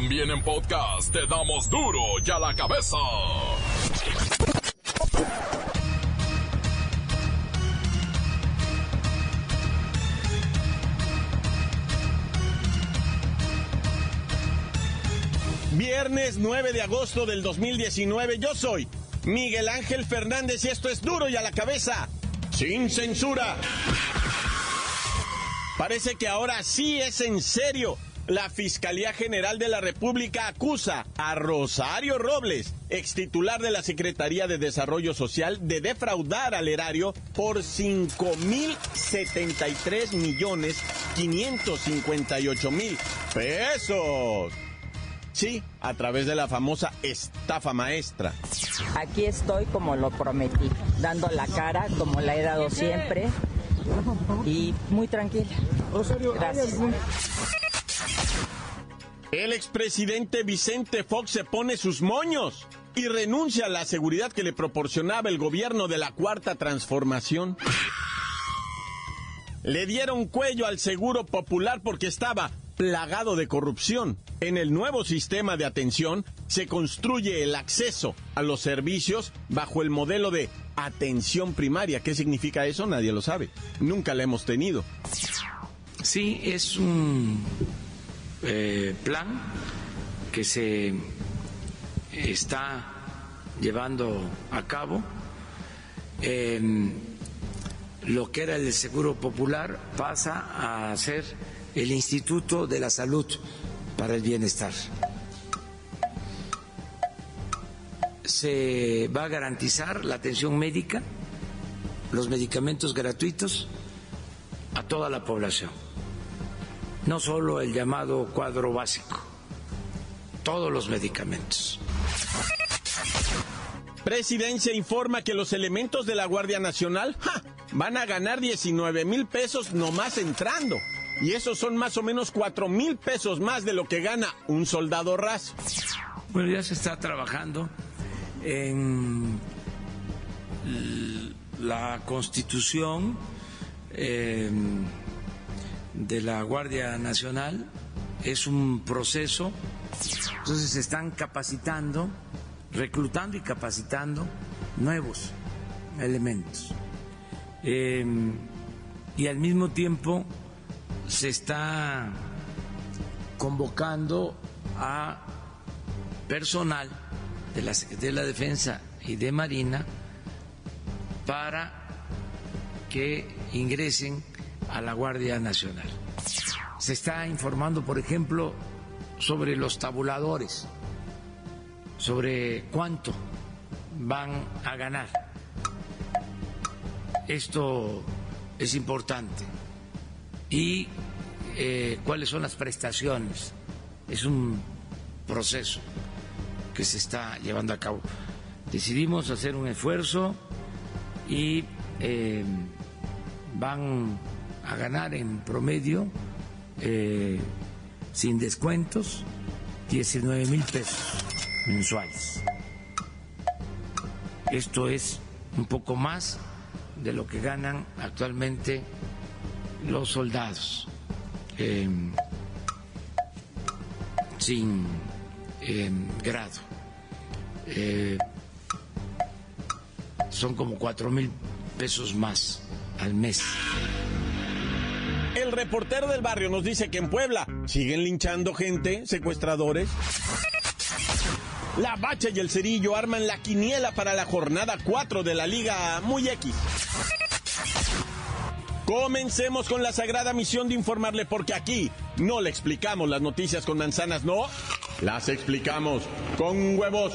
También en podcast te damos duro y a la cabeza. Viernes 9 de agosto del 2019, yo soy Miguel Ángel Fernández y esto es duro y a la cabeza, sin censura. Parece que ahora sí es en serio. La Fiscalía General de la República acusa a Rosario Robles, ex titular de la Secretaría de Desarrollo Social, de defraudar al erario por 5.073 millones 558 mil pesos. Sí, a través de la famosa estafa maestra. Aquí estoy como lo prometí, dando la cara como la he dado siempre y muy tranquila. Gracias. El expresidente Vicente Fox se pone sus moños y renuncia a la seguridad que le proporcionaba el gobierno de la Cuarta Transformación. Le dieron cuello al Seguro Popular porque estaba plagado de corrupción. En el nuevo sistema de atención se construye el acceso a los servicios bajo el modelo de atención primaria. ¿Qué significa eso? Nadie lo sabe. Nunca la hemos tenido. Sí, es un eh, plan que se está llevando a cabo. lo que era el Seguro Popular pasa a ser el Instituto de la Salud para el Bienestar. Se va a garantizar la atención médica, los medicamentos gratuitos a toda la población, no solo el llamado cuadro básico, todos los medicamentos. Presidencia informa que los elementos de la Guardia Nacional van a ganar 19 mil pesos nomás entrando. Y esos son más o menos cuatro mil pesos más de lo que gana un soldado raso. Bueno, ya se está trabajando en la constitución em, de la Guardia Nacional. Es un proceso. Entonces se están capacitando, reclutando y capacitando nuevos elementos. Em, y al mismo tiempo se está convocando a personal de la Secretaría de la Defensa y de Marina para que ingresen a la Guardia Nacional. Se está informando, por ejemplo, sobre los tabuladores, sobre cuánto van a ganar. Esto es importante y eh, cuáles son las prestaciones. Es un proceso que se está llevando a cabo. Decidimos hacer un esfuerzo y eh, van a ganar en promedio, eh, sin descuentos, 19 mil pesos mensuales. Esto es un poco más de lo que ganan actualmente los soldados em, sin em, grado. Eh, son como cuatro mil pesos más al mes. Reportero del barrio nos dice que en Puebla siguen linchando gente, secuestradores. La Bacha y el Cerillo arman la quiniela para la jornada 4 de la Liga Muy X. Comencemos con la sagrada misión de informarle porque aquí no le explicamos las noticias con manzanas, no, las explicamos con huevos.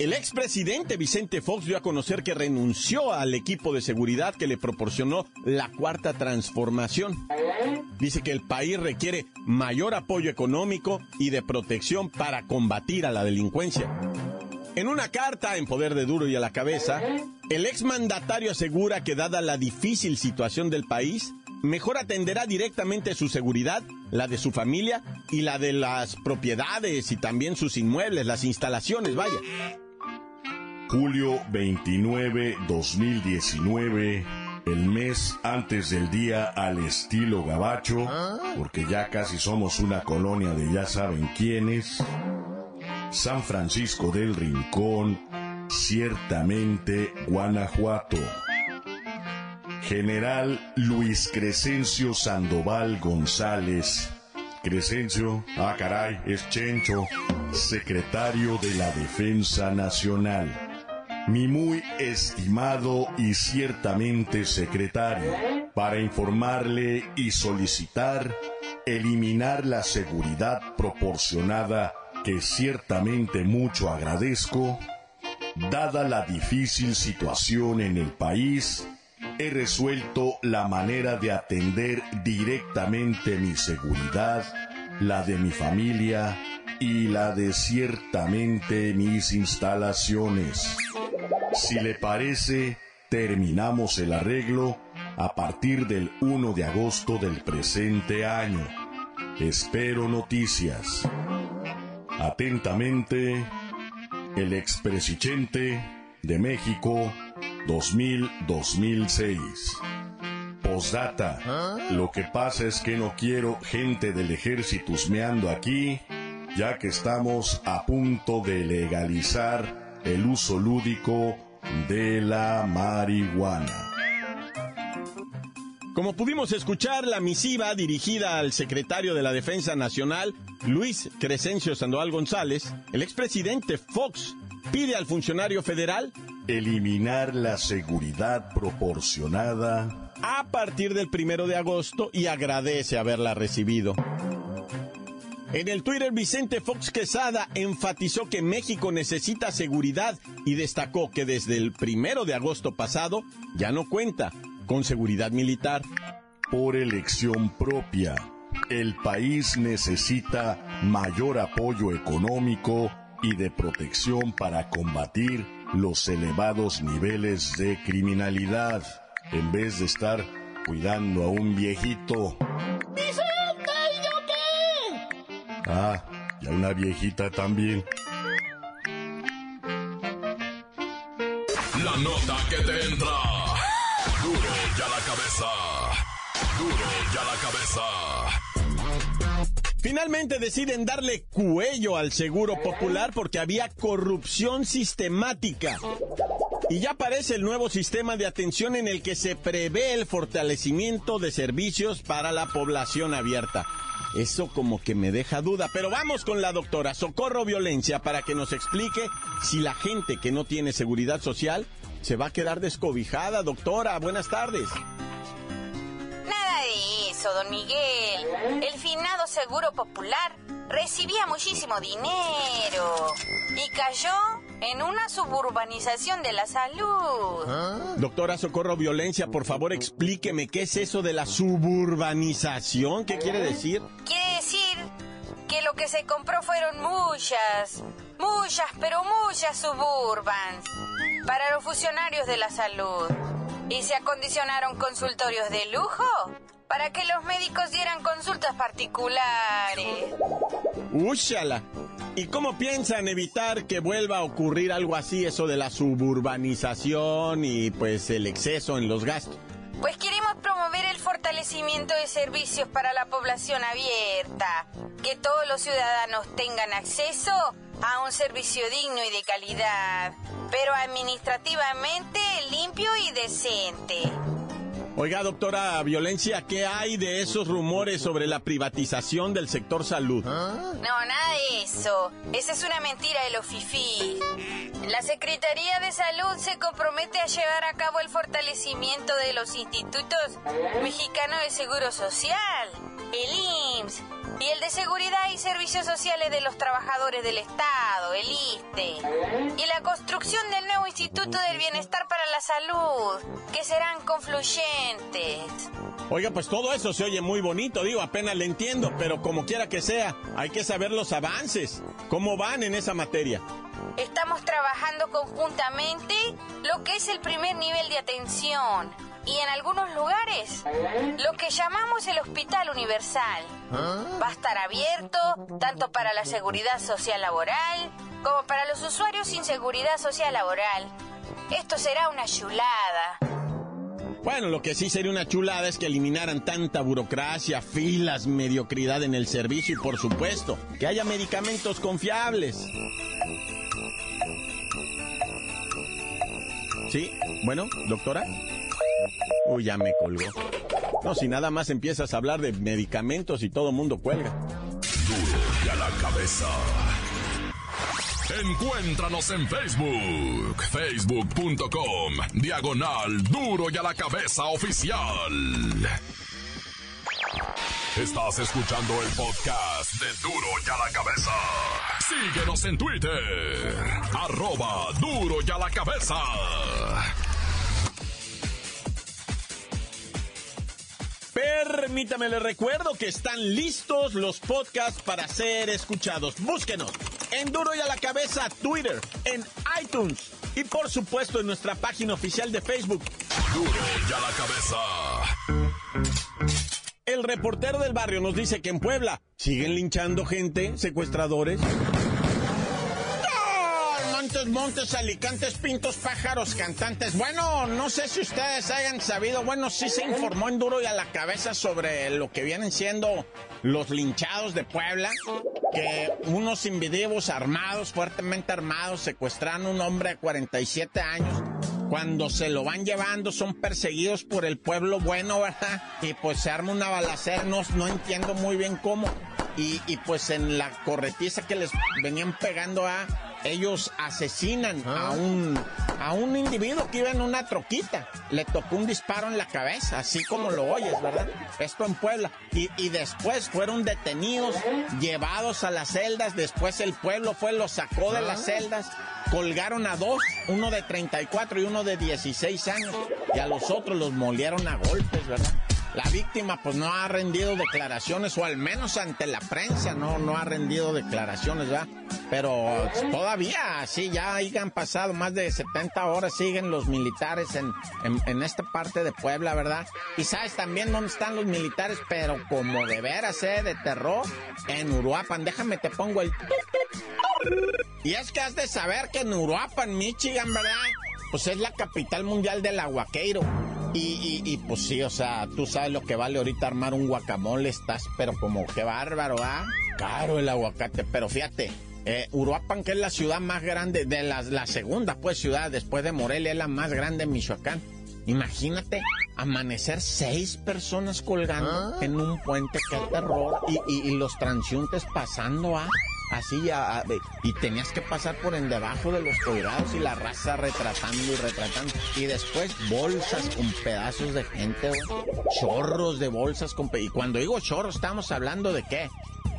El expresidente Vicente Fox dio a conocer que renunció al equipo de seguridad que le proporcionó la cuarta transformación. Dice que el país requiere mayor apoyo económico y de protección para combatir a la delincuencia. En una carta en poder de duro y a la cabeza, el exmandatario asegura que dada la difícil situación del país, mejor atenderá directamente su seguridad, la de su familia y la de las propiedades y también sus inmuebles, las instalaciones, vaya. Julio 29, 2019, el mes antes del día al estilo gabacho, porque ya casi somos una colonia de ya saben quiénes. San Francisco del Rincón, ciertamente Guanajuato. General Luis Crescencio Sandoval González. Crescencio, ah caray, es Chencho, secretario de la Defensa Nacional. Mi muy estimado y ciertamente secretario, para informarle y solicitar eliminar la seguridad proporcionada que ciertamente mucho agradezco, dada la difícil situación en el país, he resuelto la manera de atender directamente mi seguridad, la de mi familia y la de ciertamente mis instalaciones. Si le parece, terminamos el arreglo a partir del 1 de agosto del presente año. Espero noticias. Atentamente, el expresidente de México 2000-2006. Postdata. Lo que pasa es que no quiero gente del ejército husmeando aquí, ya que estamos a punto de legalizar el uso lúdico de la marihuana. Como pudimos escuchar, la misiva dirigida al secretario de la Defensa Nacional, Luis Crescencio Sandoval González, el expresidente Fox pide al funcionario federal eliminar la seguridad proporcionada a partir del primero de agosto y agradece haberla recibido. En el Twitter, Vicente Fox Quesada enfatizó que México necesita seguridad y destacó que desde el primero de agosto pasado ya no cuenta con seguridad militar. Por elección propia, el país necesita mayor apoyo económico y de protección para combatir los elevados niveles de criminalidad, en vez de estar cuidando a un viejito. Ah, y a una viejita también. La nota que te entra. Duro ya la cabeza. Duro ya la cabeza. Finalmente deciden darle cuello al Seguro Popular porque había corrupción sistemática. Y ya aparece el nuevo sistema de atención en el que se prevé el fortalecimiento de servicios para la población abierta. Eso como que me deja duda, pero vamos con la doctora Socorro Violencia para que nos explique si la gente que no tiene seguridad social se va a quedar descobijada. Doctora, buenas tardes. Nada de eso, don Miguel. El finado Seguro Popular recibía muchísimo dinero y cayó en una suburbanización de la salud. Doctora Socorro Violencia, por favor explíqueme qué es eso de la suburbanización. ¿Qué quiere decir? Quiere decir que lo que se compró fueron muchas, muchas, pero muchas suburbans para los funcionarios de la salud. Y se acondicionaron consultorios de lujo para que los médicos dieran consultas particulares. ¡Úchala! ¿Y cómo piensan evitar que vuelva a ocurrir algo así, eso de la suburbanización y pues el exceso en los gastos? Pues queremos promover el fortalecimiento de servicios para la población abierta, que todos los ciudadanos tengan acceso a un servicio digno y de calidad, pero administrativamente limpio y decente. Oiga, doctora Violencia, ¿qué hay de esos rumores sobre la privatización del sector salud? No, nada de eso. Esa es una mentira de los FIFI. La Secretaría de Salud se compromete a llevar a cabo el fortalecimiento de los institutos mexicanos de seguro social, el IMSS, y el de Seguridad y Servicios Sociales de los Trabajadores del Estado, el ISTE, y la construcción del nuevo Instituto del Bienestar para la Salud, que serán confluyentes. Oiga, pues todo eso se oye muy bonito, digo, apenas le entiendo, pero como quiera que sea, hay que saber los avances, cómo van en esa materia. Estamos trabajando conjuntamente lo que es el primer nivel de atención y en algunos lugares lo que llamamos el Hospital Universal. Va a estar abierto tanto para la seguridad social laboral como para los usuarios sin seguridad social laboral. Esto será una chulada. Bueno, lo que sí sería una chulada es que eliminaran tanta burocracia, filas, mediocridad en el servicio y por supuesto que haya medicamentos confiables. ¿Sí? Bueno, doctora. Uy, ya me colgó. No, si nada más empiezas a hablar de medicamentos y todo mundo cuelga. Duro y a la cabeza. Encuéntranos en Facebook, facebook.com, diagonal duro y a la cabeza oficial. Estás escuchando el podcast de duro y a la cabeza. Síguenos en Twitter, arroba duro y a la cabeza. Permítame, le recuerdo que están listos los podcasts para ser escuchados. Búsquenos en Duro y a la Cabeza, Twitter, en iTunes y por supuesto en nuestra página oficial de Facebook. Duro y a la cabeza. El reportero del barrio nos dice que en Puebla siguen linchando gente, secuestradores. Montes, alicantes, pintos, pájaros, cantantes. Bueno, no sé si ustedes hayan sabido, bueno, sí se informó en duro y a la cabeza sobre lo que vienen siendo los linchados de Puebla, que unos individuos armados, fuertemente armados, secuestraron a un hombre de 47 años. Cuando se lo van llevando son perseguidos por el pueblo bueno, ¿verdad? Y pues se arma una balacera, no, no entiendo muy bien cómo. Y, y pues en la corretiza que les venían pegando a ellos asesinan a un a un individuo que iba en una troquita. Le tocó un disparo en la cabeza, así como lo oyes, ¿verdad? Esto en Puebla. Y, y después fueron detenidos, llevados a las celdas. Después el pueblo fue, los sacó de las celdas. Colgaron a dos, uno de 34 y uno de 16 años. Y a los otros los molieron a golpes, ¿verdad? La víctima pues no ha rendido declaraciones, o al menos ante la prensa no, no ha rendido declaraciones, ¿verdad? Pero todavía, sí, ya han pasado más de 70 horas, siguen los militares en, en, esta parte de Puebla, ¿verdad? Y sabes también dónde están los militares, pero como de veras, ¿eh? De terror, en Uruapan. Déjame, te pongo el... Y es que has de saber que en Uruapan, Michigan, ¿verdad? Pues es la capital mundial del aguaqueiro. Y, y, y, pues sí, o sea, tú sabes lo que vale ahorita armar un guacamole, estás, pero como que bárbaro, ¿ah? Caro el aguacate, pero fíjate, eh, Uruapan, que es la ciudad más grande, de la, la segunda, pues, ciudad después de Morelia, es la más grande en Michoacán. Imagínate amanecer seis personas colgando en un puente, qué terror, y, y, y los transeúntes pasando, ¿ah? así a, a, y tenías que pasar por en debajo de los colgados y la raza retratando y retratando y después bolsas con pedazos de gente chorros de bolsas con y cuando digo chorros estamos hablando de qué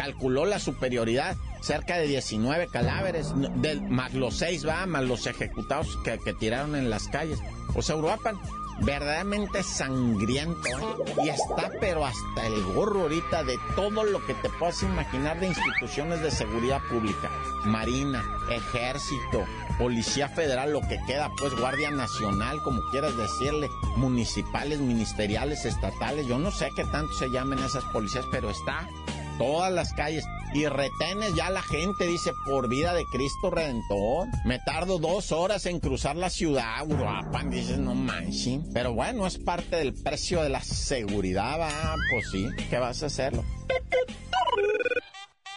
calculó la superioridad cerca de 19 cadáveres de, más los seis va más los ejecutados que, que tiraron en las calles o sea Uruapan verdaderamente sangriento ¿eh? y está pero hasta el gorro ahorita de todo lo que te puedas imaginar de instituciones de seguridad pública, marina, ejército, policía federal, lo que queda pues guardia nacional, como quieras decirle, municipales, ministeriales, estatales, yo no sé qué tanto se llamen esas policías, pero está todas las calles y retenes ya la gente, dice, por vida de Cristo Redentor. Me tardo dos horas en cruzar la ciudad, Uruapan, dices, no manches. Pero bueno, es parte del precio de la seguridad, va, pues sí, ¿qué vas a hacerlo?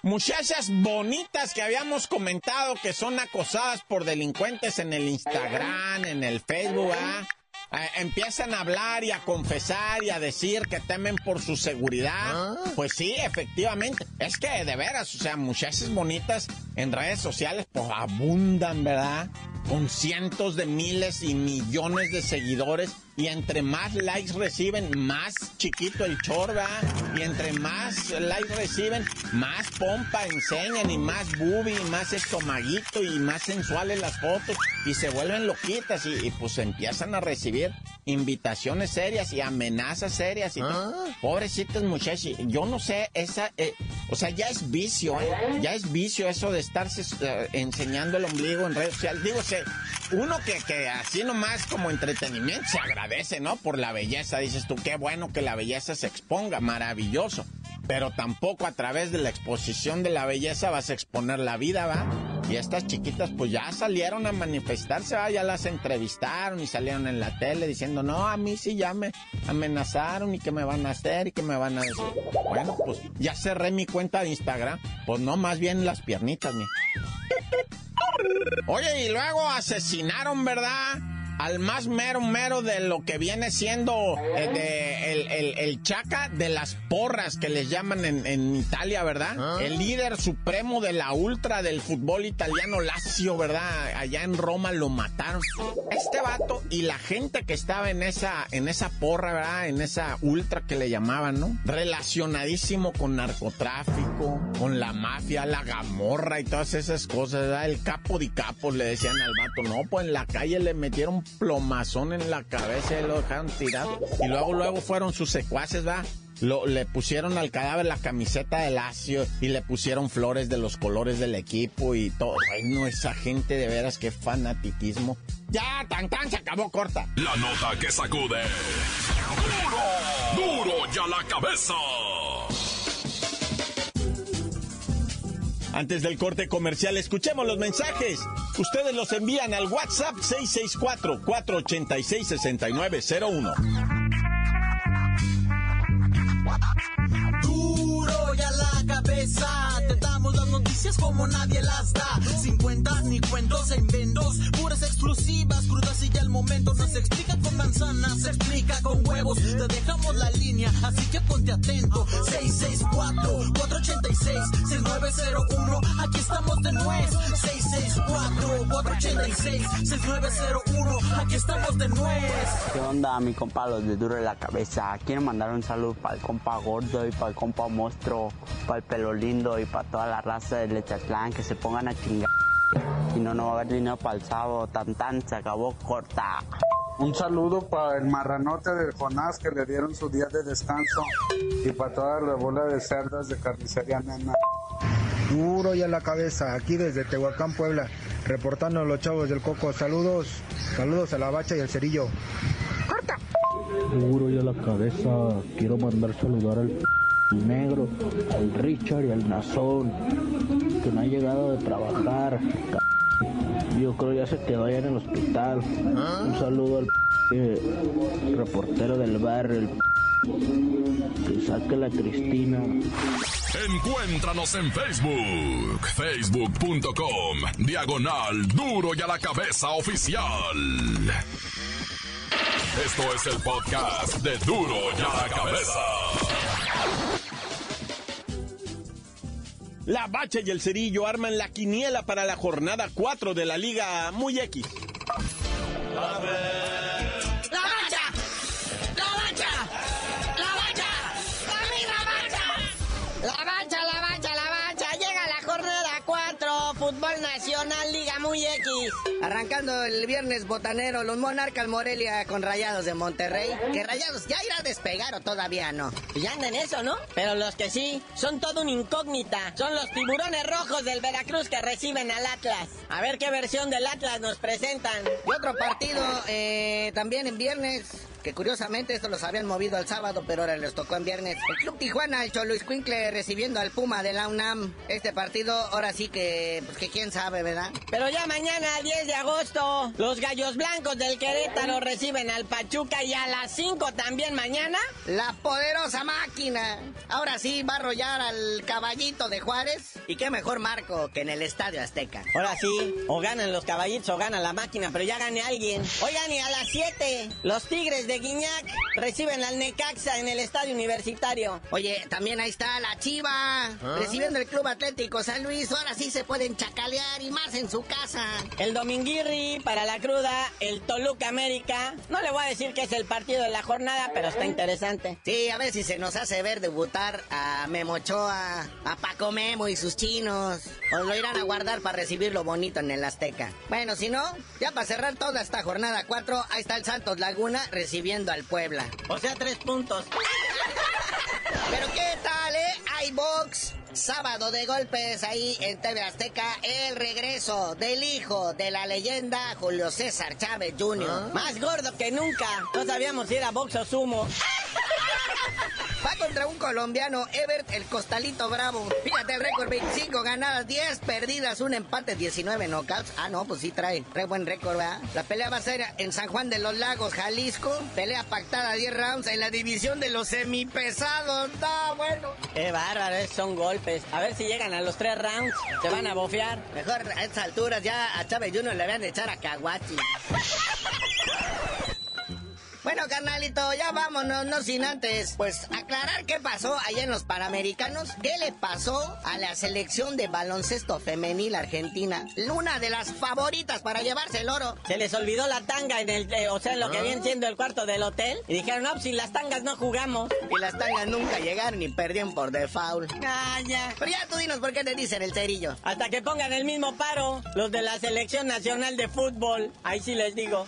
Muchachas bonitas que habíamos comentado que son acosadas por delincuentes en el Instagram, en el Facebook, ¿ah? Eh, empiezan a hablar y a confesar y a decir que temen por su seguridad. ¿Ah? Pues sí, efectivamente. Es que de veras, o sea, muchachas bonitas en redes sociales pues abundan, ¿verdad? con cientos de miles y millones de seguidores y entre más likes reciben, más chiquito el chorba. Y entre más likes reciben, más pompa enseñan y más boobie, y más estomaguito y más sensuales las fotos. Y se vuelven loquitas y, pues empiezan a recibir invitaciones serias y amenazas serias. Y ¿Ah? Pobrecitos muchachos, yo no sé, esa, eh, o sea, ya es vicio, ¿eh? ya es vicio eso de estarse eh, enseñando el ombligo en redes sociales. Digo, uno que, que así nomás como entretenimiento se agradece, ¿no? Por la belleza. Dices tú, qué bueno que la belleza se exponga, maravilloso. Pero tampoco a través de la exposición de la belleza vas a exponer la vida, ¿va? Y estas chiquitas pues ya salieron a manifestarse, ¿va? Ya las entrevistaron y salieron en la tele diciendo, no, a mí sí ya me amenazaron y que me van a hacer y que me van a decir. Bueno, pues ya cerré mi cuenta de Instagram. Pues no, más bien las piernitas, mi. Oye, y luego asesinaron, ¿verdad? Al más mero mero de lo que viene siendo eh, de el, chaca de las porras que les llaman en, Italia, ¿verdad? Ah. El líder supremo de la ultra del fútbol italiano Lazio, ¿verdad? Allá en Roma lo mataron. Este vato y la gente que estaba en esa, en esa porra, ¿verdad? En esa ultra que le llamaban, ¿no? Relacionadísimo con narcotráfico, con la mafia, la gamorra y todas esas cosas, ¿verdad? El capo de capos le decían al vato, no, pues en la calle le metieron plomazón en la cabeza y lo dejaron tirado. Y luego, luego fueron sus secuaces, ¿va? Lo, le pusieron al cadáver la camiseta de Lacio y le pusieron flores de los colores del equipo y todo. Ay, no, esa gente de veras, qué fanatiquismo. Ya, tan tan, se acabó corta. La nota que sacude. ¡Duro! ¡Duro ya la cabeza! Antes del corte comercial, escuchemos los mensajes. Ustedes los envían al WhatsApp 664-486-6901. Duro ya la cabeza, te damos las noticias como nadie las da. Sin cuentas ni cuentos e inventos, puras exclusivas, crudas y ya el momento. No se explica con manzanas, se explica con huevos. Te dejamos la línea, así que ponte atento. 664-486-6901, aquí estamos de nuez. 664-486-6901, aquí estamos de nuez. ¿Qué onda, mi compa, los de duro de la cabeza? Quiero mandar un saludo para el compa gordo y para el compa monstruo, para el pelo lindo y para toda la raza de Lechatlán que se pongan a chingar. Y no, no va a haber dinero para el sábado. Tan tan, se acabó corta. Un saludo para el marranote de Jonás que le dieron su día de descanso y para toda la bola de cerdas de carnicería nena. Duro y a la cabeza, aquí desde Tehuacán, Puebla, reportando a los chavos del Coco. Saludos, saludos a la bacha y al cerillo. ¡Corta! Duro y a la cabeza, quiero mandar saludar al negro, al Richard y al Nazón, que no ha llegado de trabajar. Yo creo ya se quedó allá en el hospital. Un saludo al reportero del barrio, que saque la Cristina. Encuéntranos en Facebook, facebook.com, diagonal duro y a la cabeza oficial. Esto es el podcast de duro y a la cabeza. La Bacha y el Cerillo arman la quiniela para la jornada 4 de la Liga Muy X. Arrancando el viernes botanero, los Monarcas Morelia con Rayados de Monterrey. Que Rayados ya irá a despegar o todavía no. Ya andan eso, ¿no? Pero los que sí, son todo un incógnita. Son los tiburones rojos del Veracruz que reciben al Atlas. A ver qué versión del Atlas nos presentan. Y otro partido eh, también en viernes que curiosamente esto los habían movido al sábado, pero ahora les tocó en viernes. El Club Tijuana, el Cholo Quincle recibiendo al Puma de la UNAM. Este partido, ahora sí que, pues que quién sabe, ¿verdad? Pero ya mañana, 10 de agosto, los Gallos Blancos del Querétaro reciben al Pachuca y a las 5 también mañana. La poderosa máquina. Ahora sí va a arrollar al caballito de Juárez. Y qué mejor marco que en el Estadio Azteca. Ahora sí, o ganan los caballitos o gana la máquina, pero ya gane alguien. Oigan, y a las 7, los Tigres de de Guiñac reciben al Necaxa en el estadio universitario. Oye, también ahí está la Chiva, recibiendo el Club Atlético San Luis. Ahora sí se pueden chacalear y más en su casa. El Dominguirri para la cruda, el Toluca América. No le voy a decir que es el partido de la jornada, pero está interesante. Sí, a ver si se nos hace ver debutar a Memochoa, a Paco Memo y sus chinos. O lo irán a guardar para recibir lo bonito en el Azteca. Bueno, si no, ya para cerrar toda esta jornada 4, ahí está el Santos Laguna recibiendo al Puebla. O sea, tres puntos. Pero qué tal, ¿eh? Hay box. Sábado de golpes ahí en TV Azteca, el regreso del hijo de la leyenda Julio César Chávez Jr. Más gordo que nunca. No sabíamos si era box o sumo. Contra un colombiano, Ebert el Costalito Bravo. Fíjate el récord, 25 ganadas, 10 perdidas, un empate, 19 knockouts. Ah, no, pues sí trae, trae buen récord, ¿verdad? La pelea va a ser en San Juan de los Lagos, Jalisco. Pelea pactada, 10 rounds en la división de los semipesados. Está bueno. Qué bárbaro, esos son golpes. A ver si llegan a los 3 rounds, se van a bofear. Mejor a estas alturas ya a Chávez Jr. le van a echar a Caguachi. Bueno, carnalito, ya vámonos, no sin antes, pues aclarar qué pasó allá en los Panamericanos, qué le pasó a la selección de baloncesto femenil argentina, una de las favoritas para llevarse el oro. Se les olvidó la tanga en el, eh, o sea, en lo que viene siendo el cuarto del hotel, y dijeron, no, pues sin las tangas no jugamos. Y las tangas nunca llegaron y perdieron por default. Ah, ya. Pero ya tú dinos por qué te dicen el cerillo. Hasta que pongan el mismo paro, los de la selección nacional de fútbol, ahí sí les digo.